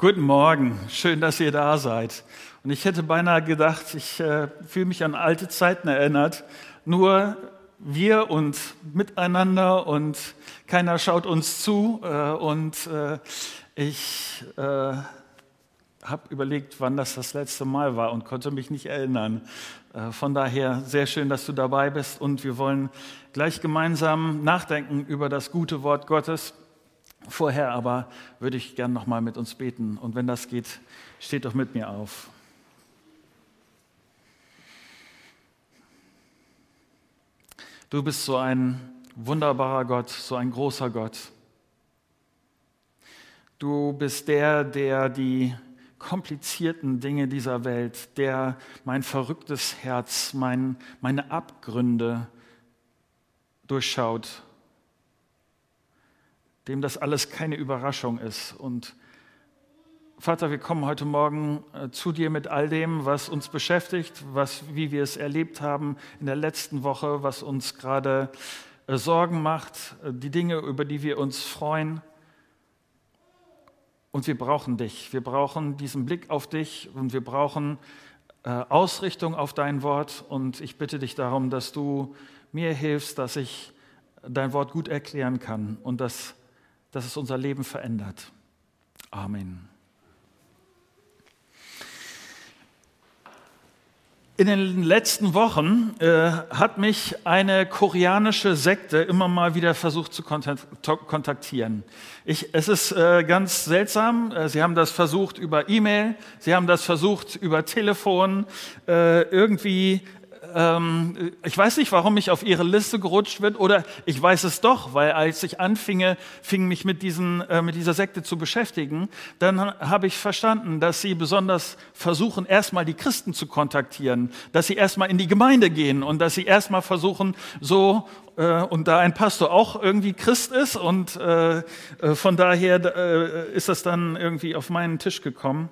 Guten Morgen, schön, dass ihr da seid. Und ich hätte beinahe gedacht, ich äh, fühle mich an alte Zeiten erinnert. Nur wir und miteinander und keiner schaut uns zu. Äh, und äh, ich äh, habe überlegt, wann das das letzte Mal war und konnte mich nicht erinnern. Äh, von daher sehr schön, dass du dabei bist und wir wollen gleich gemeinsam nachdenken über das gute Wort Gottes. Vorher aber würde ich gern noch mal mit uns beten und wenn das geht, steht doch mit mir auf. Du bist so ein wunderbarer Gott, so ein großer Gott. Du bist der, der die komplizierten Dinge dieser Welt, der mein verrücktes Herz, mein, meine Abgründe durchschaut, dem das alles keine Überraschung ist. Und Vater, wir kommen heute Morgen äh, zu dir mit all dem, was uns beschäftigt, was, wie wir es erlebt haben in der letzten Woche, was uns gerade äh, Sorgen macht, äh, die Dinge, über die wir uns freuen. Und wir brauchen dich. Wir brauchen diesen Blick auf dich und wir brauchen Ausrichtung auf dein Wort. Und ich bitte dich darum, dass du mir hilfst, dass ich dein Wort gut erklären kann und dass, dass es unser Leben verändert. Amen. In den letzten Wochen äh, hat mich eine koreanische Sekte immer mal wieder versucht zu kontaktieren. Ich, es ist äh, ganz seltsam. Äh, sie haben das versucht über E-Mail, sie haben das versucht über Telefon. Äh, irgendwie ähm, ich weiß nicht, warum ich auf ihre Liste gerutscht bin, oder ich weiß es doch, weil als ich anfinge, fing mich mit, diesen, äh, mit dieser Sekte zu beschäftigen, dann habe ich verstanden, dass sie besonders versuchen, erstmal die Christen zu kontaktieren, dass sie erstmal in die Gemeinde gehen und dass sie erstmal versuchen, so äh, und da ein Pastor auch irgendwie Christ ist und äh, äh von daher äh, ist das dann irgendwie auf meinen Tisch gekommen.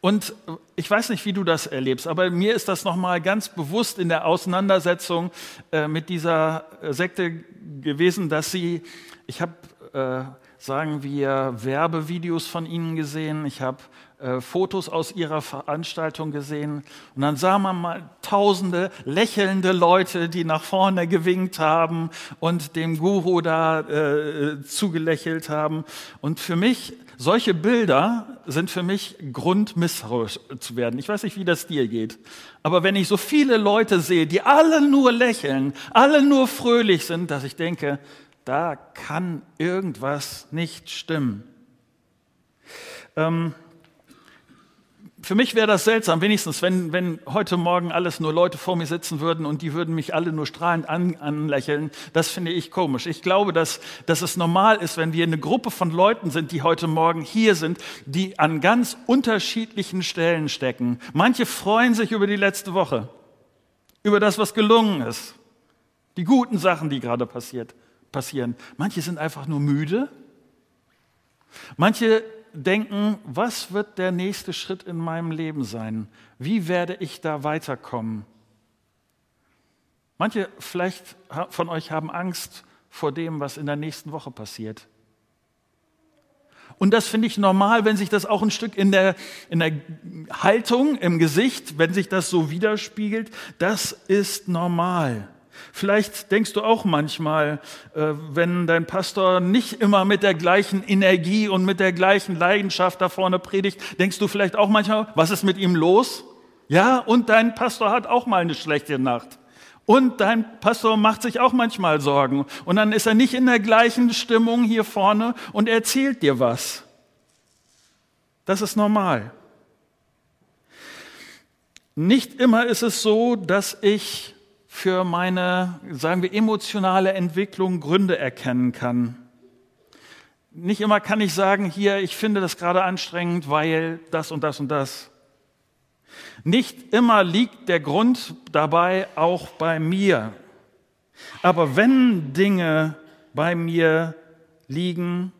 Und ich weiß nicht, wie du das erlebst, aber mir ist das nochmal ganz bewusst in der Auseinandersetzung äh, mit dieser äh, Sekte gewesen, dass sie, ich habe, äh, sagen wir, Werbevideos von ihnen gesehen, ich habe äh, Fotos aus ihrer Veranstaltung gesehen und dann sah man mal tausende lächelnde Leute, die nach vorne gewinkt haben und dem Guru da äh, zugelächelt haben. Und für mich solche Bilder sind für mich Grund, misstrauisch zu werden. Ich weiß nicht, wie das dir geht. Aber wenn ich so viele Leute sehe, die alle nur lächeln, alle nur fröhlich sind, dass ich denke, da kann irgendwas nicht stimmen. Ähm, für mich wäre das seltsam, wenigstens, wenn, wenn heute Morgen alles nur Leute vor mir sitzen würden und die würden mich alle nur strahlend an, anlächeln. Das finde ich komisch. Ich glaube, dass, dass es normal ist, wenn wir eine Gruppe von Leuten sind, die heute Morgen hier sind, die an ganz unterschiedlichen Stellen stecken. Manche freuen sich über die letzte Woche, über das, was gelungen ist, die guten Sachen, die gerade passiert, passieren. Manche sind einfach nur müde. Manche denken, was wird der nächste Schritt in meinem Leben sein? Wie werde ich da weiterkommen? Manche vielleicht von euch haben Angst vor dem, was in der nächsten Woche passiert. Und das finde ich normal, wenn sich das auch ein Stück in der, in der Haltung, im Gesicht, wenn sich das so widerspiegelt, das ist normal. Vielleicht denkst du auch manchmal, äh, wenn dein Pastor nicht immer mit der gleichen Energie und mit der gleichen Leidenschaft da vorne predigt, denkst du vielleicht auch manchmal, was ist mit ihm los? Ja, und dein Pastor hat auch mal eine schlechte Nacht. Und dein Pastor macht sich auch manchmal Sorgen. Und dann ist er nicht in der gleichen Stimmung hier vorne und erzählt dir was. Das ist normal. Nicht immer ist es so, dass ich für meine, sagen wir, emotionale Entwicklung Gründe erkennen kann. Nicht immer kann ich sagen, hier, ich finde das gerade anstrengend, weil das und das und das. Nicht immer liegt der Grund dabei auch bei mir. Aber wenn Dinge bei mir liegen,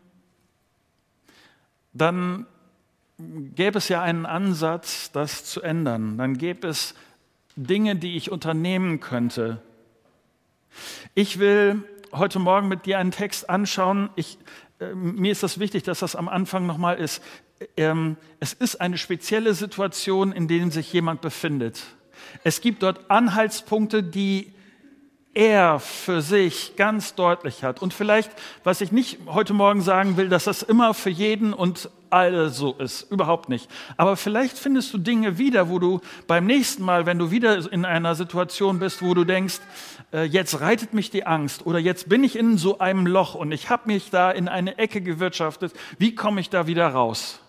dann gäbe es ja einen Ansatz, das zu ändern. Dann gäbe es Dinge, die ich unternehmen könnte. Ich will heute Morgen mit dir einen Text anschauen. Ich äh, mir ist das wichtig, dass das am Anfang nochmal ist. Ähm, es ist eine spezielle Situation, in der sich jemand befindet. Es gibt dort Anhaltspunkte, die er für sich ganz deutlich hat. Und vielleicht, was ich nicht heute Morgen sagen will, dass das immer für jeden und alle so ist, überhaupt nicht. Aber vielleicht findest du Dinge wieder, wo du beim nächsten Mal, wenn du wieder in einer Situation bist, wo du denkst, äh, jetzt reitet mich die Angst oder jetzt bin ich in so einem Loch und ich habe mich da in eine Ecke gewirtschaftet, wie komme ich da wieder raus?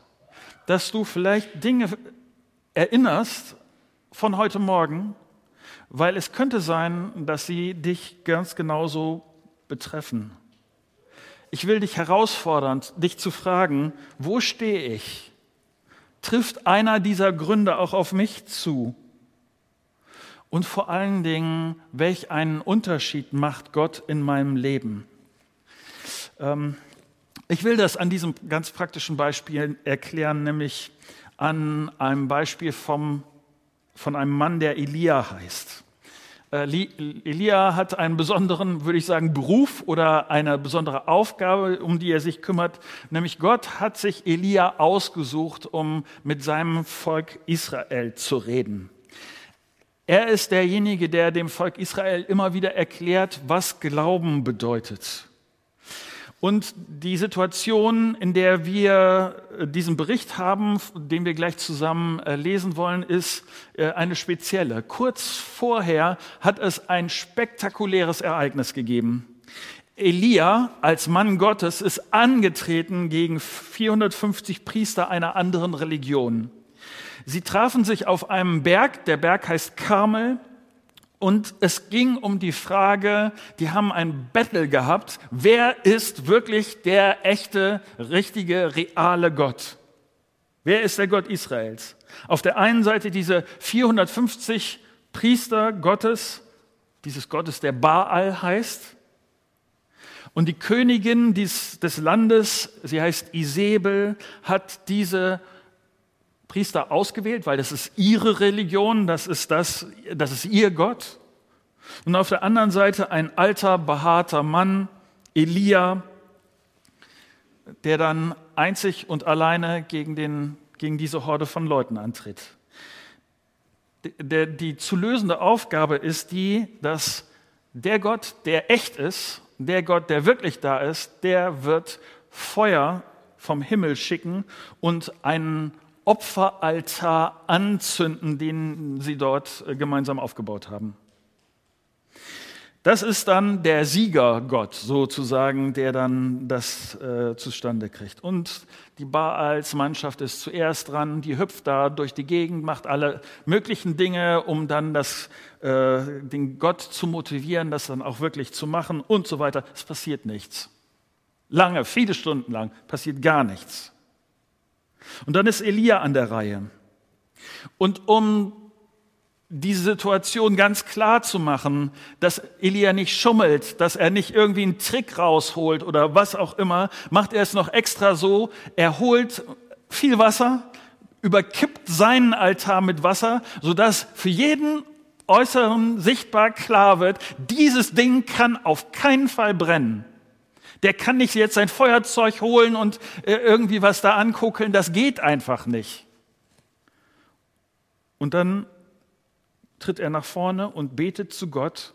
Dass du vielleicht Dinge erinnerst von heute Morgen, weil es könnte sein, dass sie dich ganz genauso betreffen. Ich will dich herausfordern, dich zu fragen, wo stehe ich? Trifft einer dieser Gründe auch auf mich zu? Und vor allen Dingen, welch einen Unterschied macht Gott in meinem Leben? Ähm, ich will das an diesem ganz praktischen Beispiel erklären, nämlich an einem Beispiel vom, von einem Mann, der Elia heißt. Äh, Elia hat einen besonderen, würde ich sagen, Beruf oder eine besondere Aufgabe, um die er sich kümmert. Nämlich Gott hat sich Elia ausgesucht, um mit seinem Volk Israel zu reden. Er ist derjenige, der dem Volk Israel immer wieder erklärt, was Glauben bedeutet. Und die Situation, in der wir äh, diesen Bericht haben, den wir gleich zusammen äh, lesen wollen, ist äh, eine spezielle. Kurz vorher hat es ein spektakuläres Ereignis gegeben. Elia als Mann Gottes ist angetreten gegen 450 Priester einer anderen Religion. Sie trafen sich auf einem Berg, der Berg heißt Karmel, und es ging um die Frage, die haben ein Battle gehabt, wer ist wirklich der echte, richtige, reale Gott? Wer ist der Gott Israels? Auf der einen Seite diese 450 Priester Gottes, dieses Gottes, der Baal heißt. Und die Königin des, des Landes, sie heißt Isabel, hat diese Priester ausgewählt, weil das ist ihre Religion, das ist, das, das ist ihr Gott. Und auf der anderen Seite ein alter, behaarter Mann, Elia, der dann einzig und alleine gegen, den, gegen diese Horde von Leuten antritt. Die, die zu lösende Aufgabe ist die, dass der Gott, der echt ist, der Gott, der wirklich da ist, der wird Feuer vom Himmel schicken und einen Opferaltar anzünden, den sie dort äh, gemeinsam aufgebaut haben. Das ist dann der Siegergott sozusagen, der dann das äh, zustande kriegt. Und die Baals Mannschaft ist zuerst dran, die hüpft da durch die Gegend, macht alle möglichen Dinge, um dann das, äh, den Gott zu motivieren, das dann auch wirklich zu machen und so weiter. Es passiert nichts. Lange, viele Stunden lang passiert gar nichts. Und dann ist Elia an der Reihe. Und um diese Situation ganz klar zu machen, dass Elia nicht schummelt, dass er nicht irgendwie einen Trick rausholt oder was auch immer, macht er es noch extra so, er holt viel Wasser, überkippt seinen Altar mit Wasser, sodass für jeden Äußeren sichtbar klar wird, dieses Ding kann auf keinen Fall brennen. Der kann nicht jetzt sein Feuerzeug holen und äh, irgendwie was da anguckeln. Das geht einfach nicht. Und dann tritt er nach vorne und betet zu Gott.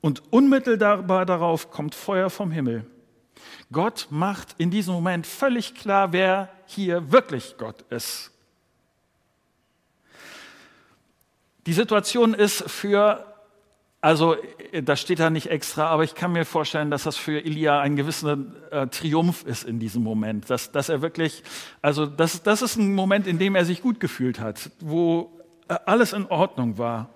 Und unmittelbar darauf kommt Feuer vom Himmel. Gott macht in diesem Moment völlig klar, wer hier wirklich Gott ist. Die Situation ist für also, das steht da nicht extra, aber ich kann mir vorstellen, dass das für Elia ein gewisser äh, Triumph ist in diesem Moment. Dass, dass er wirklich, also, das, das ist ein Moment, in dem er sich gut gefühlt hat, wo äh, alles in Ordnung war.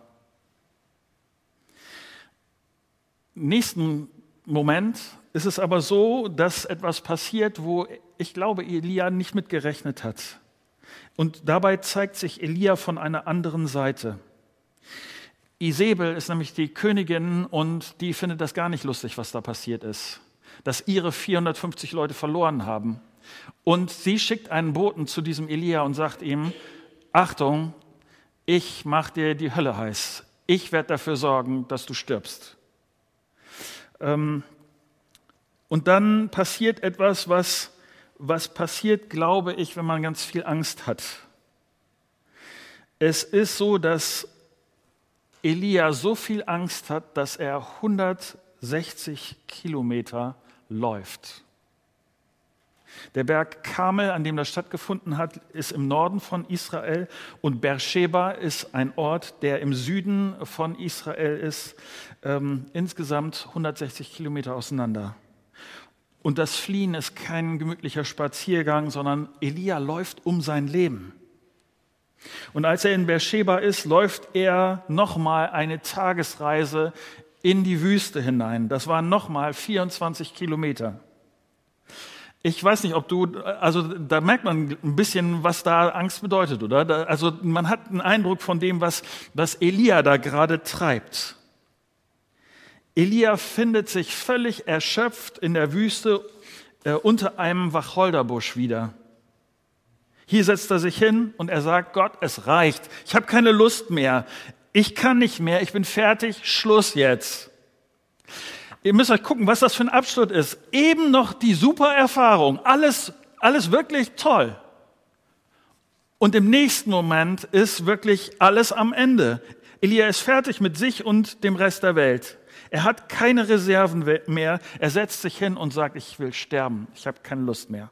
Nächsten Moment ist es aber so, dass etwas passiert, wo ich glaube, Elia nicht mitgerechnet hat. Und dabei zeigt sich Elia von einer anderen Seite. Isabel ist nämlich die Königin und die findet das gar nicht lustig, was da passiert ist. Dass ihre 450 Leute verloren haben. Und sie schickt einen Boten zu diesem Elia und sagt ihm, Achtung, ich mache dir die Hölle heiß. Ich werde dafür sorgen, dass du stirbst. Ähm, Und dann passiert etwas, was, was passiert, glaube ich, wenn man ganz viel Angst hat. Es ist so, dass Elia so viel Angst hat, dass er 160 Kilometer läuft. Der Berg Karmel, an dem das stattgefunden hat, ist im Norden von Israel und Beersheba ist ein Ort, der im Süden von Israel ist, ähm, insgesamt 160 Kilometer auseinander. Und das Fliehen ist kein gemütlicher Spaziergang, sondern Elia läuft um sein Leben. Und als er in Beersheba ist, läuft er nochmal eine Tagesreise in die Wüste hinein. Das waren nochmal 24 Kilometer. Ich weiß nicht, ob du, also da merkt man ein bisschen, was da Angst bedeutet, oder? Da, also man hat einen Eindruck von dem, was, was Elia da gerade treibt. Elia findet sich völlig erschöpft in der Wüste äh, unter einem Wacholderbusch wieder. Hier setzt er sich hin und er sagt, Gott, es reicht. Ich habe keine Lust mehr. Ich kann nicht mehr. Ich bin fertig. Schluss jetzt. Ihr müsst euch gucken, was das für ein Abschluss ist. Eben noch die super Erfahrung. Alles, alles wirklich toll. Und im nächsten Moment ist wirklich alles am Ende. Elia ist fertig mit sich und dem Rest der Welt. Er hat keine Reserven mehr. Er setzt sich hin und sagt, ich will sterben. Ich habe keine Lust mehr.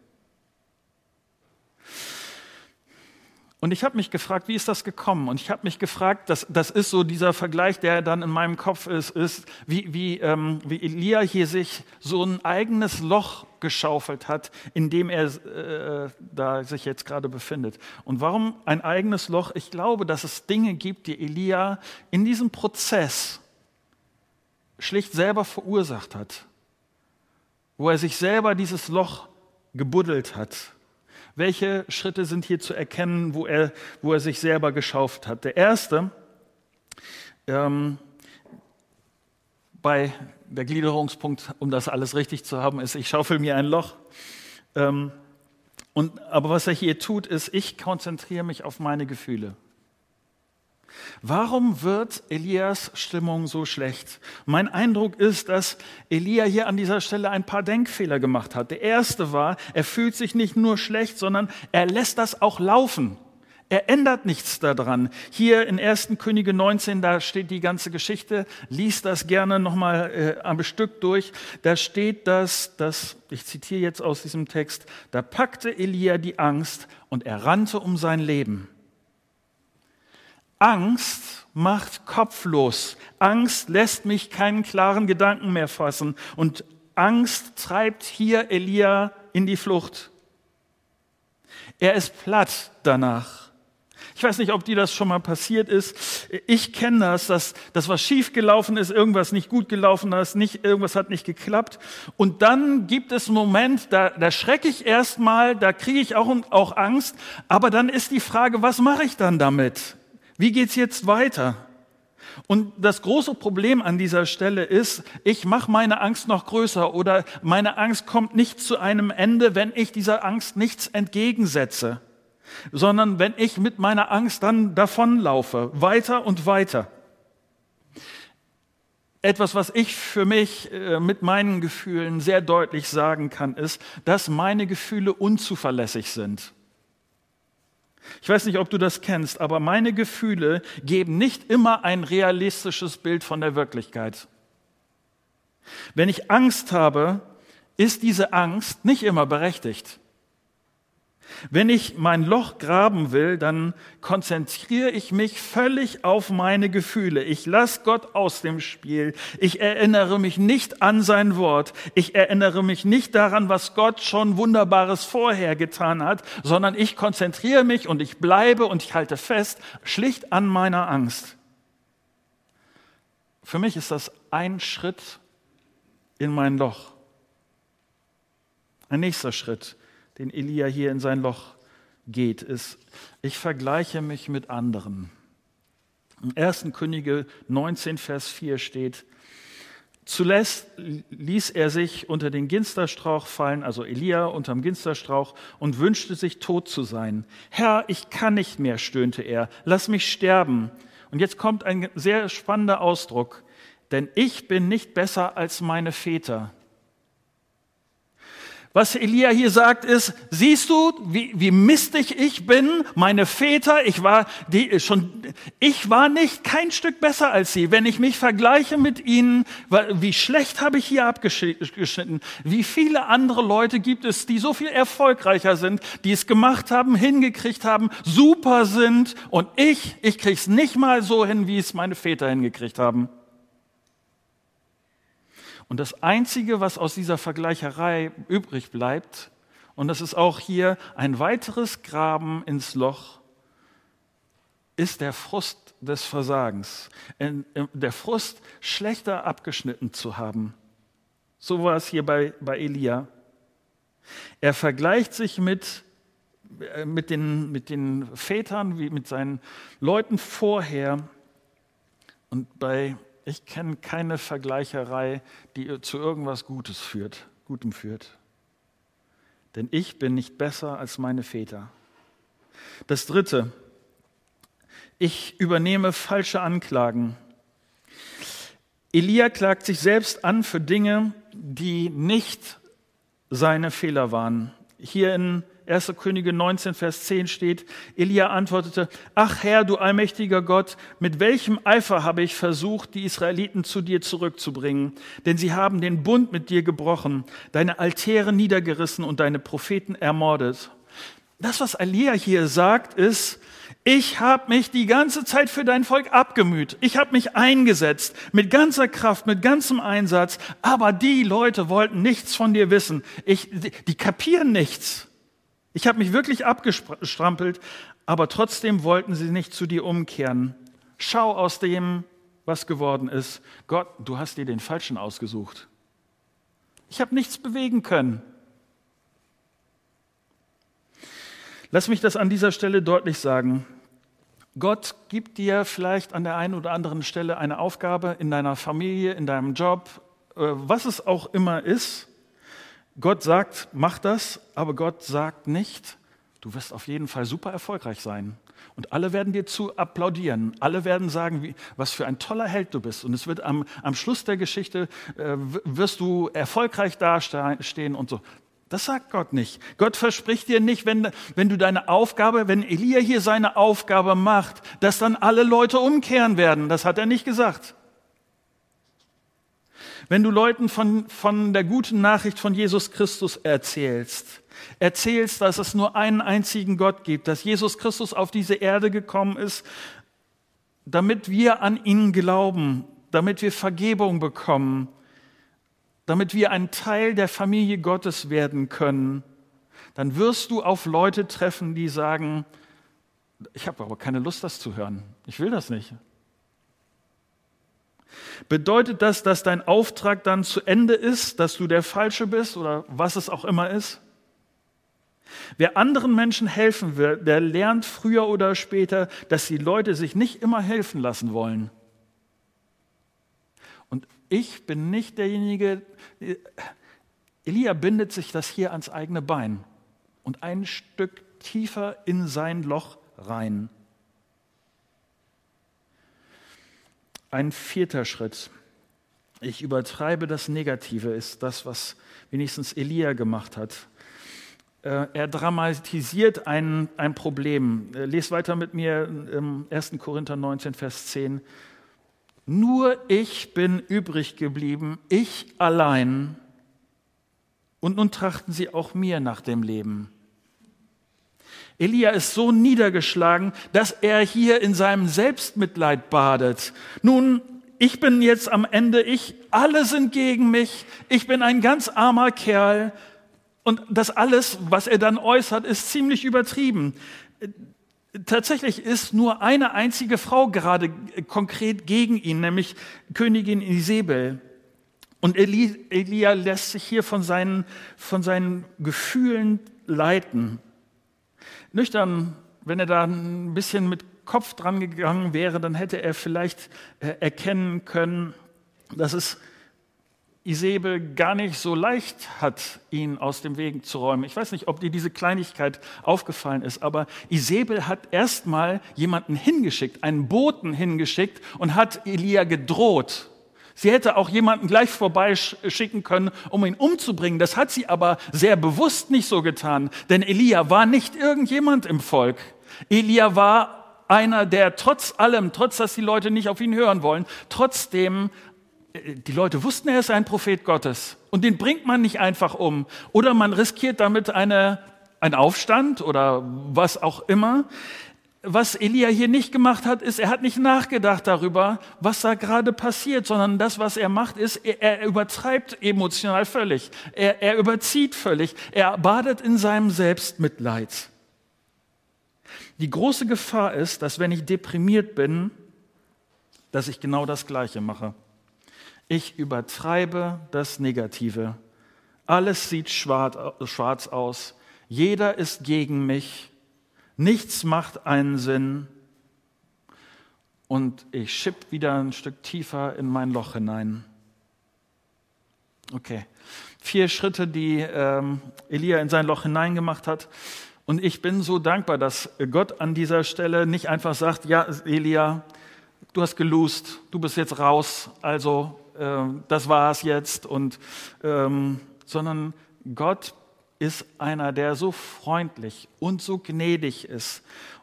Und ich habe mich gefragt, wie ist das gekommen? Und ich habe mich gefragt, das, das ist so dieser Vergleich, der dann in meinem Kopf ist, ist wie, wie, ähm, wie Elia hier sich so ein eigenes Loch geschaufelt hat, in dem er äh, da sich jetzt gerade befindet. Und warum ein eigenes Loch? Ich glaube, dass es Dinge gibt, die Elia in diesem Prozess schlicht selber verursacht hat, wo er sich selber dieses Loch gebuddelt hat welche Schritte sind hier zu erkennen, wo er, wo er sich selber geschauft hat? Der erste, ähm, bei der Gliederungspunkt, um das alles richtig zu haben, ist, ich schaufel mir ein Loch. Ähm, und, aber was er hier tut, ist, ich konzentriere mich auf meine Gefühle. Warum wird Elias Stimmung so schlecht? Mein Eindruck ist, dass Elia hier an dieser Stelle ein paar Denkfehler gemacht hat. Der erste war, er fühlt sich nicht nur schlecht, sondern er lässt das auch laufen. Er ändert nichts daran. Hier in 1. Könige 19, da steht die ganze Geschichte. Lies das gerne nochmal äh, am Stück durch. Da steht das, das, ich zitiere jetzt aus diesem Text, da packte Elia die Angst und er rannte um sein Leben. Angst macht kopflos. Angst lässt mich keinen klaren Gedanken mehr fassen. Und Angst treibt hier Elia in die Flucht. Er ist platt danach. Ich weiß nicht, ob dir das schon mal passiert ist. Ich kenne das, dass, dass was schiefgelaufen ist, irgendwas nicht gut gelaufen ist, nicht, irgendwas hat nicht geklappt. Und dann gibt es einen Moment, da, da schrecke ich erstmal, da kriege ich auch, auch Angst. Aber dann ist die Frage, was mache ich dann damit? Wie geht's jetzt weiter? Und das große Problem an dieser Stelle ist, ich mache meine Angst noch größer oder meine Angst kommt nicht zu einem Ende, wenn ich dieser Angst nichts entgegensetze, sondern wenn ich mit meiner Angst dann davonlaufe, weiter und weiter. Etwas, was ich für mich äh, mit meinen Gefühlen sehr deutlich sagen kann, ist, dass meine Gefühle unzuverlässig sind. Ich weiß nicht, ob du das kennst, aber meine Gefühle geben nicht immer ein realistisches Bild von der Wirklichkeit. Wenn ich Angst habe, ist diese Angst nicht immer berechtigt. Wenn ich mein Loch graben will, dann konzentriere ich mich völlig auf meine Gefühle. Ich lasse Gott aus dem Spiel. Ich erinnere mich nicht an sein Wort. Ich erinnere mich nicht daran, was Gott schon Wunderbares vorher getan hat, sondern ich konzentriere mich und ich bleibe und ich halte fest, schlicht an meiner Angst. Für mich ist das ein Schritt in mein Loch. Ein nächster Schritt den Elia hier in sein Loch geht, ist, ich vergleiche mich mit anderen. Im 1. Könige 19, Vers 4 steht, Zuletzt ließ er sich unter den Ginsterstrauch fallen, also Elia unterm Ginsterstrauch, und wünschte sich tot zu sein. Herr, ich kann nicht mehr, stöhnte er, lass mich sterben. Und jetzt kommt ein sehr spannender Ausdruck, denn ich bin nicht besser als meine Väter. Was Elia hier sagt ist, siehst du, wie, wie mistig ich bin, meine Väter, ich war die, schon, ich war nicht kein Stück besser als sie. Wenn ich mich vergleiche mit ihnen, wie schlecht habe ich hier abgeschnitten? Wie viele andere Leute gibt es, die so viel erfolgreicher sind, die es gemacht haben, hingekriegt haben, super sind und ich, ich krieg's nicht mal so hin, wie es meine Väter hingekriegt haben. Und das Einzige, was aus dieser Vergleicherei übrig bleibt, und das ist auch hier ein weiteres Graben ins Loch, ist der Frust des Versagens, der Frust, schlechter abgeschnitten zu haben. So war es hier bei, bei Elia. Er vergleicht sich mit, äh, mit, den, mit den Vätern, wie mit seinen Leuten vorher. Und bei ich kenne keine Vergleicherei, die zu irgendwas Gutes führt, Gutem führt. Denn ich bin nicht besser als meine Väter. Das dritte, ich übernehme falsche Anklagen. Elia klagt sich selbst an für Dinge, die nicht seine Fehler waren. Hier in 1. Könige 19, Vers 10 steht, Elia antwortete, ach Herr, du allmächtiger Gott, mit welchem Eifer habe ich versucht, die Israeliten zu dir zurückzubringen? Denn sie haben den Bund mit dir gebrochen, deine Altäre niedergerissen und deine Propheten ermordet. Das, was Elia hier sagt, ist, ich habe mich die ganze Zeit für dein Volk abgemüht. Ich habe mich eingesetzt mit ganzer Kraft, mit ganzem Einsatz. Aber die Leute wollten nichts von dir wissen. Ich, die, die kapieren nichts. Ich habe mich wirklich abgestrampelt, aber trotzdem wollten sie nicht zu dir umkehren. Schau aus dem, was geworden ist. Gott, du hast dir den Falschen ausgesucht. Ich habe nichts bewegen können. Lass mich das an dieser Stelle deutlich sagen. Gott gibt dir vielleicht an der einen oder anderen Stelle eine Aufgabe in deiner Familie, in deinem Job, äh, was es auch immer ist. Gott sagt, mach das, aber Gott sagt nicht, du wirst auf jeden Fall super erfolgreich sein. Und alle werden dir zu applaudieren. Alle werden sagen, wie, was für ein toller Held du bist. Und es wird am, am Schluss der Geschichte, äh, wirst du erfolgreich dastehen und so. Das sagt Gott nicht. Gott verspricht dir nicht, wenn, wenn du deine Aufgabe, wenn Elia hier seine Aufgabe macht, dass dann alle Leute umkehren werden. Das hat er nicht gesagt. Wenn du Leuten von, von der guten Nachricht von Jesus Christus erzählst, erzählst, dass es nur einen einzigen Gott gibt, dass Jesus Christus auf diese Erde gekommen ist, damit wir an ihn glauben, damit wir Vergebung bekommen, damit wir ein Teil der Familie Gottes werden können, dann wirst du auf Leute treffen, die sagen, ich habe aber keine Lust, das zu hören. Ich will das nicht. Bedeutet das, dass dein Auftrag dann zu Ende ist, dass du der Falsche bist oder was es auch immer ist? Wer anderen Menschen helfen will, der lernt früher oder später, dass die Leute sich nicht immer helfen lassen wollen. Und ich bin nicht derjenige, Elia bindet sich das hier ans eigene Bein und ein Stück tiefer in sein Loch rein. Ein vierter Schritt. Ich übertreibe das Negative, ist das, was wenigstens Elia gemacht hat. Äh, er dramatisiert ein, ein Problem. Äh, Lest weiter mit mir im 1. Korinther 19, Vers 10. Nur ich bin übrig geblieben, ich allein. Und nun trachten sie auch mir nach dem Leben. Elia ist so niedergeschlagen, dass er hier in seinem Selbstmitleid badet. Nun, ich bin jetzt am Ende, ich, alle sind gegen mich, ich bin ein ganz armer Kerl. Und das alles, was er dann äußert, ist ziemlich übertrieben. Tatsächlich ist nur eine einzige Frau gerade konkret gegen ihn, nämlich Königin Isabel. Und Elia lässt sich hier von seinen, von seinen Gefühlen leiten. Nüchtern, wenn er da ein bisschen mit Kopf dran gegangen wäre, dann hätte er vielleicht äh, erkennen können, dass es Isabel gar nicht so leicht hat, ihn aus dem Weg zu räumen. Ich weiß nicht, ob dir diese Kleinigkeit aufgefallen ist, aber Isabel hat erstmal jemanden hingeschickt, einen Boten hingeschickt und hat Elia gedroht. Sie hätte auch jemanden gleich vorbeischicken können, um ihn umzubringen. Das hat sie aber sehr bewusst nicht so getan, denn Elia war nicht irgendjemand im Volk. Elia war einer, der trotz allem, trotz dass die Leute nicht auf ihn hören wollen, trotzdem, äh, die Leute wussten, er ist ein Prophet Gottes. Und den bringt man nicht einfach um. Oder man riskiert damit eine, einen Aufstand oder was auch immer was Elia hier nicht gemacht hat, ist, er hat nicht nachgedacht darüber, was da gerade passiert, sondern das, was er macht, ist, er, er übertreibt emotional völlig. Er, er überzieht völlig. Er badet in seinem Selbstmitleid. Die große Gefahr ist, dass wenn ich deprimiert bin, dass ich genau das Gleiche mache. Ich übertreibe das Negative. Alles sieht schwarz aus. Jeder ist gegen mich. Nichts macht einen Sinn. Und ich schipp wieder ein Stück tiefer in mein Loch hinein. Okay. Vier Schritte, die ähm, Elia in sein Loch hineingemacht hat. Und ich bin so dankbar, dass Gott an dieser Stelle nicht einfach sagt, ja, Elia, du hast gelust, du bist jetzt raus, also äh, das war's jetzt. Und, ähm, sondern Gott ist einer, der so freundlich und so gnädig ist.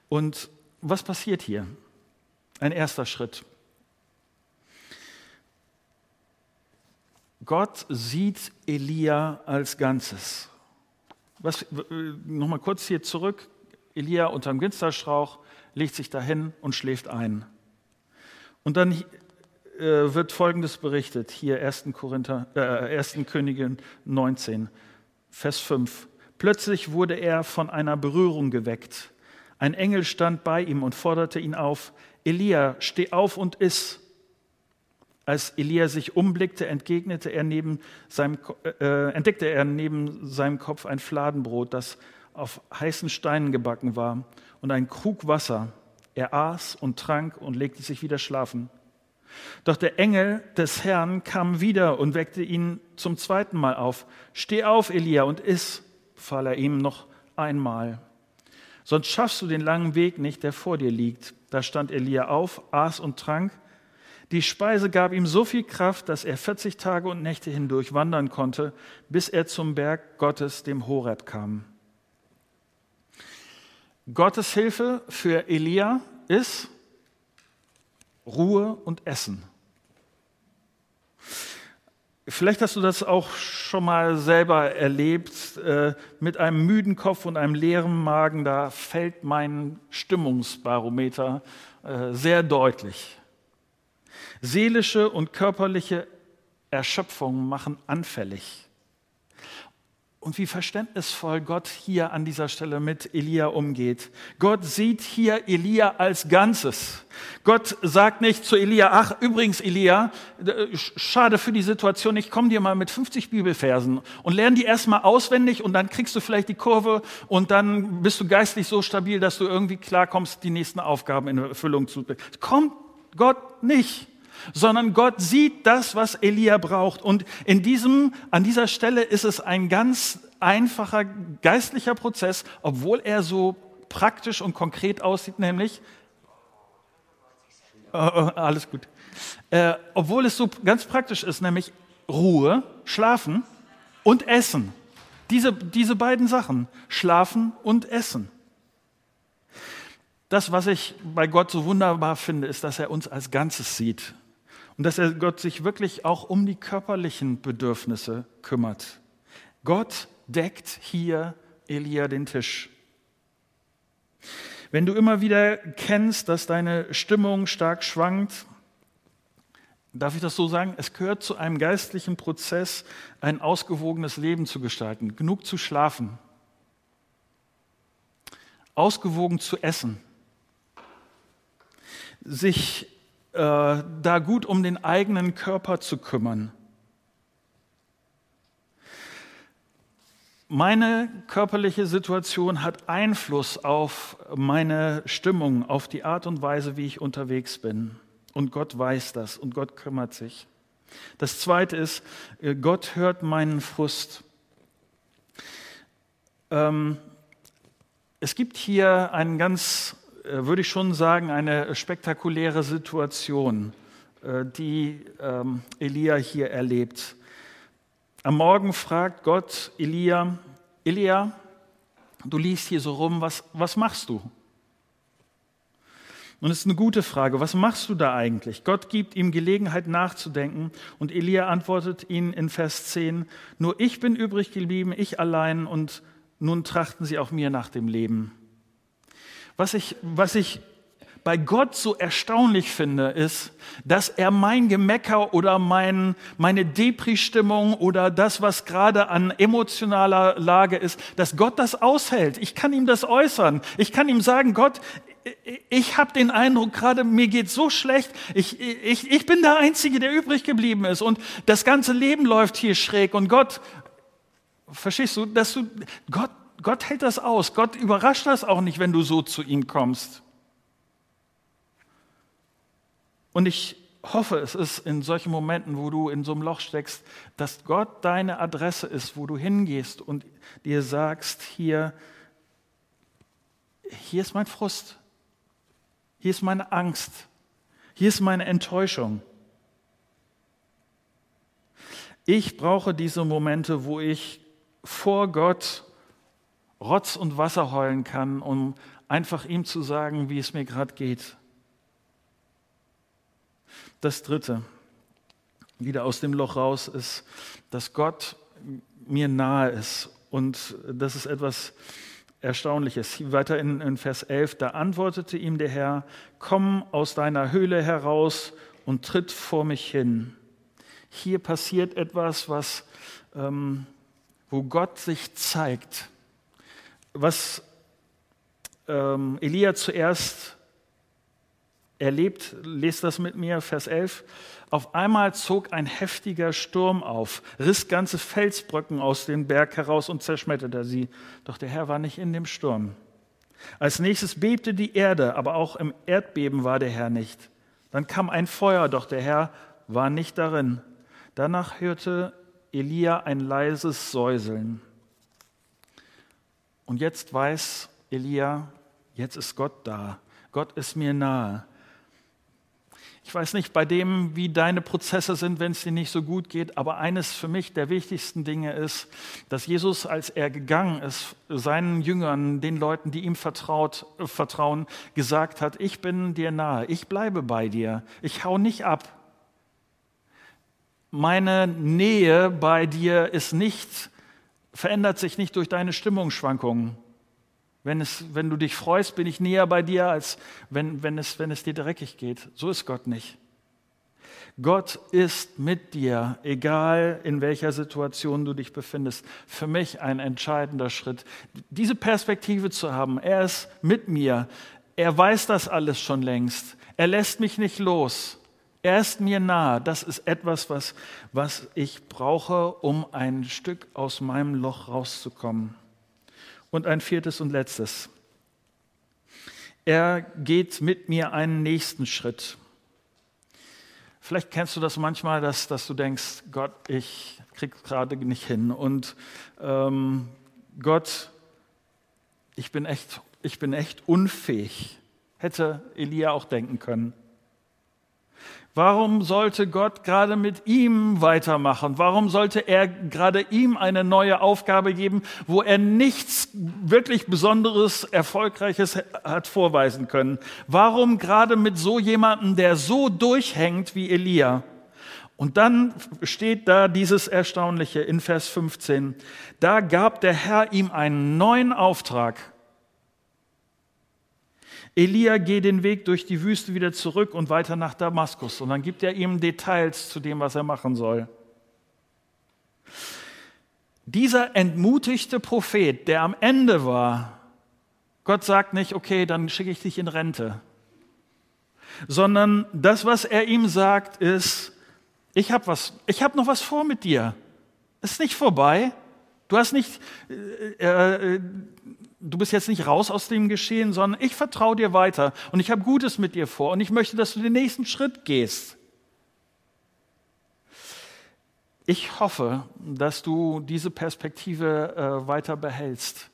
Und was passiert hier? Ein erster Schritt. Gott sieht Elia als Ganzes. Was, nochmal kurz hier zurück. Elia unterm Ginsterstrauch legt sich dahin und schläft ein. Und dann äh, wird Folgendes berichtet, hier 1. Korinther, äh, 1. Königin 19. Vers 5. Plötzlich wurde er von einer Berührung geweckt. Ein Engel stand bei ihm und forderte ihn auf, Elia, steh auf und iss. Als Elia sich umblickte, entgegnete er neben seinem, äh, entdeckte er neben seinem Kopf ein Fladenbrot, das auf heißen Steinen gebacken war, und ein Krug Wasser. Er aß und trank und legte sich wieder schlafen. Doch der Engel des Herrn kam wieder und weckte ihn zum zweiten Mal auf. Steh auf, Elia, und iss, befahl er ihm noch einmal. Sonst schaffst du den langen Weg nicht, der vor dir liegt. Da stand Elia auf, aß und trank. Die Speise gab ihm so viel Kraft, dass er 40 Tage und Nächte hindurch wandern konnte, bis er zum Berg Gottes, dem Horeb, kam. Gottes Hilfe für Elia ist, Ruhe und Essen. Vielleicht hast du das auch schon mal selber erlebt. Äh, mit einem müden Kopf und einem leeren Magen, da fällt mein Stimmungsbarometer äh, sehr deutlich. Seelische und körperliche Erschöpfung machen anfällig und wie verständnisvoll Gott hier an dieser Stelle mit Elia umgeht. Gott sieht hier Elia als Ganzes. Gott sagt nicht zu Elia, ach übrigens Elia, schade für die Situation, ich komme dir mal mit 50 Bibelversen und lerne die erstmal auswendig und dann kriegst du vielleicht die Kurve und dann bist du geistlich so stabil, dass du irgendwie klarkommst, die nächsten Aufgaben in Erfüllung zu bringen. Kommt Gott nicht sondern Gott sieht das, was Elia braucht. Und in diesem, an dieser Stelle ist es ein ganz einfacher geistlicher Prozess, obwohl er so praktisch und konkret aussieht, nämlich, äh, äh, alles gut, äh, obwohl es so ganz praktisch ist, nämlich Ruhe, Schlafen und Essen. Diese, diese beiden Sachen, Schlafen und Essen. Das, was ich bei Gott so wunderbar finde, ist, dass er uns als Ganzes sieht und dass er Gott sich wirklich auch um die körperlichen Bedürfnisse kümmert. Gott deckt hier Elia den Tisch. Wenn du immer wieder kennst, dass deine Stimmung stark schwankt, darf ich das so sagen, es gehört zu einem geistlichen Prozess, ein ausgewogenes Leben zu gestalten, genug zu schlafen, ausgewogen zu essen, sich äh, da gut um den eigenen Körper zu kümmern. Meine körperliche Situation hat Einfluss auf meine Stimmung, auf die Art und Weise, wie ich unterwegs bin. Und Gott weiß das und Gott kümmert sich. Das Zweite ist, äh, Gott hört meinen Frust. Ähm, es gibt hier einen ganz würde ich schon sagen, eine spektakuläre Situation. äh, die ähm, Elia hier erlebt. Am Morgen fragt Gott Elia, Elia, du liest hier so rum, was, was machst du? Und es ist eine gute Frage, was machst du da eigentlich? Gott gibt ihm Gelegenheit nachzudenken und Elia antwortet ihn in Vers 10, nur ich bin übrig geblieben, ich allein und nun trachten sie auch mir nach dem Leben. Was ich, was ich bei Gott so erstaunlich finde, ist, dass er mein Gemecker oder mein, meine Depri-Stimmung oder das, was gerade an emotionaler Lage ist, dass Gott das aushält. Ich kann ihm das äußern. Ich kann ihm sagen, Gott, ich habe den Eindruck, gerade mir geht so schlecht, ich, ich, ich bin der Einzige, der übrig geblieben ist und das ganze Leben läuft hier schräg und Gott, verstehst du, dass du, Gott, Gott hält das aus, Gott überrascht das auch nicht, wenn du so zu ihm kommst. Und ich hoffe, es ist in solchen Momenten, wo du in so einem Loch steckst, dass Gott deine Adresse ist, wo du hingehst und dir sagst, hier, hier ist mein Frust, hier ist meine Angst. Hier ist meine Enttäuschung. Ich brauche diese Momente, wo ich vor Gott Rotz und Wasser heulen kann, um einfach ihm zu sagen, wie es mir gerade geht. Das Dritte, wieder aus dem Loch raus, ist, dass Gott mir nahe ist. Und das ist etwas, Erstaunliches. Weiter in, in Vers 11, da antwortete ihm der Herr, komm aus deiner Höhle heraus und tritt vor mich hin. Hier passiert etwas, was, ähm, wo Gott sich zeigt. Was ähm, Elia zuerst erlebt, lest das mit mir, Vers 11. Auf einmal zog ein heftiger Sturm auf, riss ganze Felsbröcken aus dem Berg heraus und zerschmetterte sie. Doch der Herr war nicht in dem Sturm. Als nächstes bebte die Erde, aber auch im Erdbeben war der Herr nicht. Dann kam ein Feuer, doch der Herr war nicht darin. Danach hörte Elia ein leises Säuseln. Und jetzt weiß Elia, jetzt ist Gott da. Gott ist mir nahe. Ich weiß nicht bei dem, wie deine Prozesse sind, wenn es dir nicht so gut geht, aber eines für mich der wichtigsten Dinge ist, dass Jesus, als er gegangen ist, seinen Jüngern, den Leuten, die ihm vertraut, äh, vertrauen, gesagt hat, ich bin dir nahe, ich bleibe bei dir, ich hau nicht ab. Meine Nähe bei dir ist nicht, verändert sich nicht durch deine Stimmungsschwankungen. Wenn, es, wenn du dich freust, bin ich näher bei dir, als wenn, wenn, es, wenn es dir dreckig geht. So ist Gott nicht. Gott ist mit dir, egal in welcher Situation du dich befindest. Für mich ein entscheidender Schritt, diese Perspektive zu haben. Er ist mit mir. Er weiß das alles schon längst. Er lässt mich nicht los. Er ist mir nahe. Das ist etwas, was, was ich brauche, um ein Stück aus meinem Loch rauszukommen. Und ein viertes und letztes. Er geht mit mir einen nächsten Schritt. Vielleicht kennst du das manchmal, dass, dass du denkst, Gott, ich krieg gerade nicht hin. Und ähm, Gott, ich bin, echt, ich bin echt unfähig. Hätte Elia auch denken können. Warum sollte Gott gerade mit ihm weitermachen? Warum sollte er gerade ihm eine neue Aufgabe geben, wo er nichts wirklich Besonderes, Erfolgreiches hat vorweisen können? Warum gerade mit so jemandem, der so durchhängt wie Elia? Und dann steht da dieses Erstaunliche in Vers 15. Da gab der Herr ihm einen neuen Auftrag. Elia geht den Weg durch die Wüste wieder zurück und weiter nach Damaskus. Und dann gibt er ihm Details zu dem, was er machen soll. Dieser entmutigte Prophet, der am Ende war, Gott sagt nicht, okay, dann schicke ich dich in Rente, sondern das, was er ihm sagt, ist, ich habe was, noch was vor mit dir. Es ist nicht vorbei. Du hast nicht, äh, äh, du bist jetzt nicht raus aus dem Geschehen, sondern ich vertraue dir weiter und ich habe Gutes mit dir vor und ich möchte, dass du den nächsten Schritt gehst. Ich hoffe, dass du diese Perspektive äh, weiter behältst,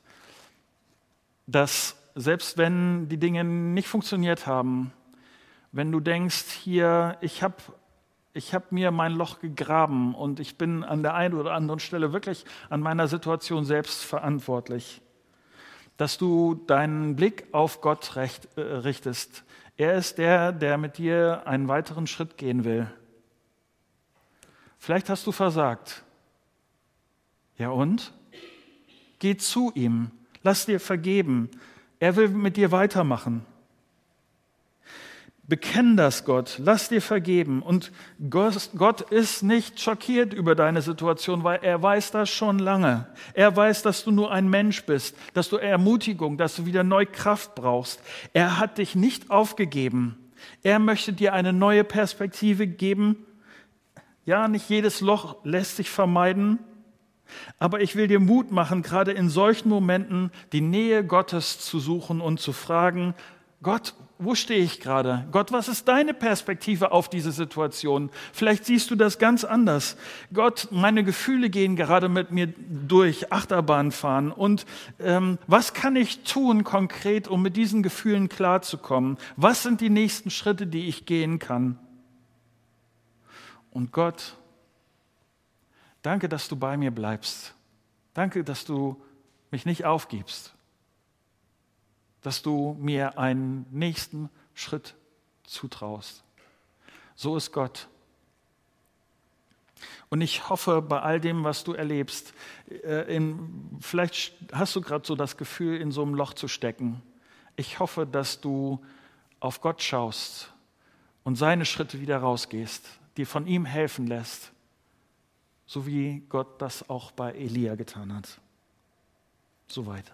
dass selbst wenn die Dinge nicht funktioniert haben, wenn du denkst, hier, ich habe ich habe mir mein Loch gegraben und ich bin an der einen oder anderen Stelle wirklich an meiner Situation selbst verantwortlich. Dass du deinen Blick auf Gott recht, äh, richtest. Er ist der, der mit dir einen weiteren Schritt gehen will. Vielleicht hast du versagt. Ja und? Geh zu ihm, lass dir vergeben. Er will mit dir weitermachen. Bekenn das Gott, lass dir vergeben. Und Gott ist nicht schockiert über deine Situation, weil er weiß das schon lange. Er weiß, dass du nur ein Mensch bist, dass du Ermutigung, dass du wieder neu Kraft brauchst. Er hat dich nicht aufgegeben. Er möchte dir eine neue Perspektive geben. Ja, nicht jedes Loch lässt sich vermeiden, aber ich will dir Mut machen, gerade in solchen Momenten die Nähe Gottes zu suchen und zu fragen, Gott, wo stehe ich gerade? Gott, was ist deine Perspektive auf diese Situation? Vielleicht siehst du das ganz anders. Gott, meine Gefühle gehen gerade mit mir durch, Achterbahn fahren. Und ähm, was kann ich tun konkret, um mit diesen Gefühlen klarzukommen? Was sind die nächsten Schritte, die ich gehen kann? Und Gott, Danke, dass du bei mir bleibst. Danke, dass du mich nicht aufgibst. Dass du mir einen nächsten Schritt zutraust. So ist Gott. Und ich hoffe, bei all dem, was du erlebst, äh, in, vielleicht hast du gerade so das Gefühl, in so einem Loch zu stecken. Ich hoffe, dass du auf Gott schaust und seine Schritte wieder rausgehst, dir von ihm helfen lässt so wie Gott das auch bei Elia getan hat. Soweit.